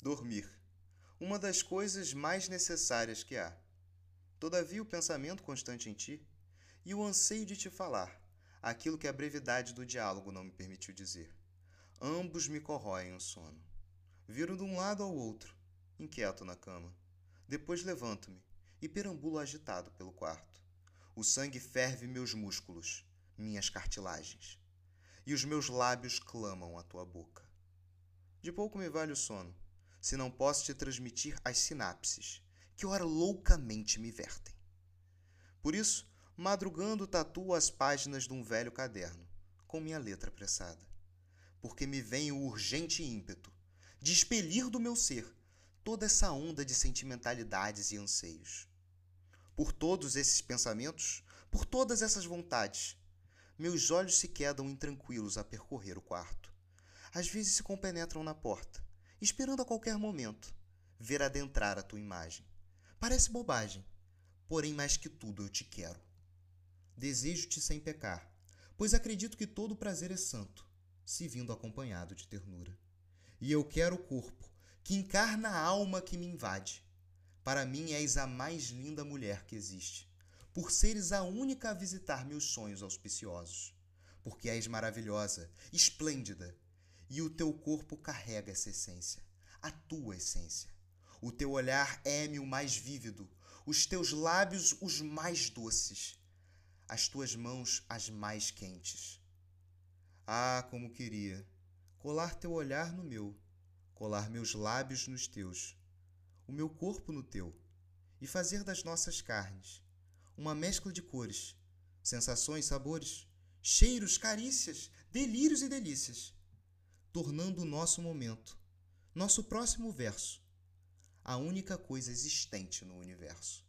Dormir. Uma das coisas mais necessárias que há. Todavia, o pensamento constante em ti e o anseio de te falar, aquilo que a brevidade do diálogo não me permitiu dizer. Ambos me corroem o sono. Viro de um lado ao outro, inquieto na cama. Depois levanto-me e perambulo agitado pelo quarto. O sangue ferve meus músculos, minhas cartilagens, e os meus lábios clamam a tua boca. De pouco me vale o sono se não posso te transmitir as sinapses, que ora loucamente me vertem. Por isso, madrugando tatuo as páginas de um velho caderno, com minha letra apressada, porque me vem o urgente ímpeto de expelir do meu ser toda essa onda de sentimentalidades e anseios. Por todos esses pensamentos, por todas essas vontades, meus olhos se quedam intranquilos a percorrer o quarto. Às vezes se compenetram na porta, esperando a qualquer momento ver adentrar a tua imagem. Parece bobagem, porém mais que tudo eu te quero. Desejo-te sem pecar, pois acredito que todo prazer é santo, se vindo acompanhado de ternura. E eu quero o corpo que encarna a alma que me invade. Para mim és a mais linda mulher que existe, por seres a única a visitar meus sonhos auspiciosos, porque és maravilhosa, esplêndida, e o teu corpo carrega essa essência, a tua essência. O teu olhar é-me o mais vívido, os teus lábios os mais doces, as tuas mãos as mais quentes. Ah, como queria colar teu olhar no meu, colar meus lábios nos teus, o meu corpo no teu, e fazer das nossas carnes uma mescla de cores, sensações, sabores, cheiros, carícias, delírios e delícias tornando o nosso momento, nosso próximo verso, a única coisa existente no universo.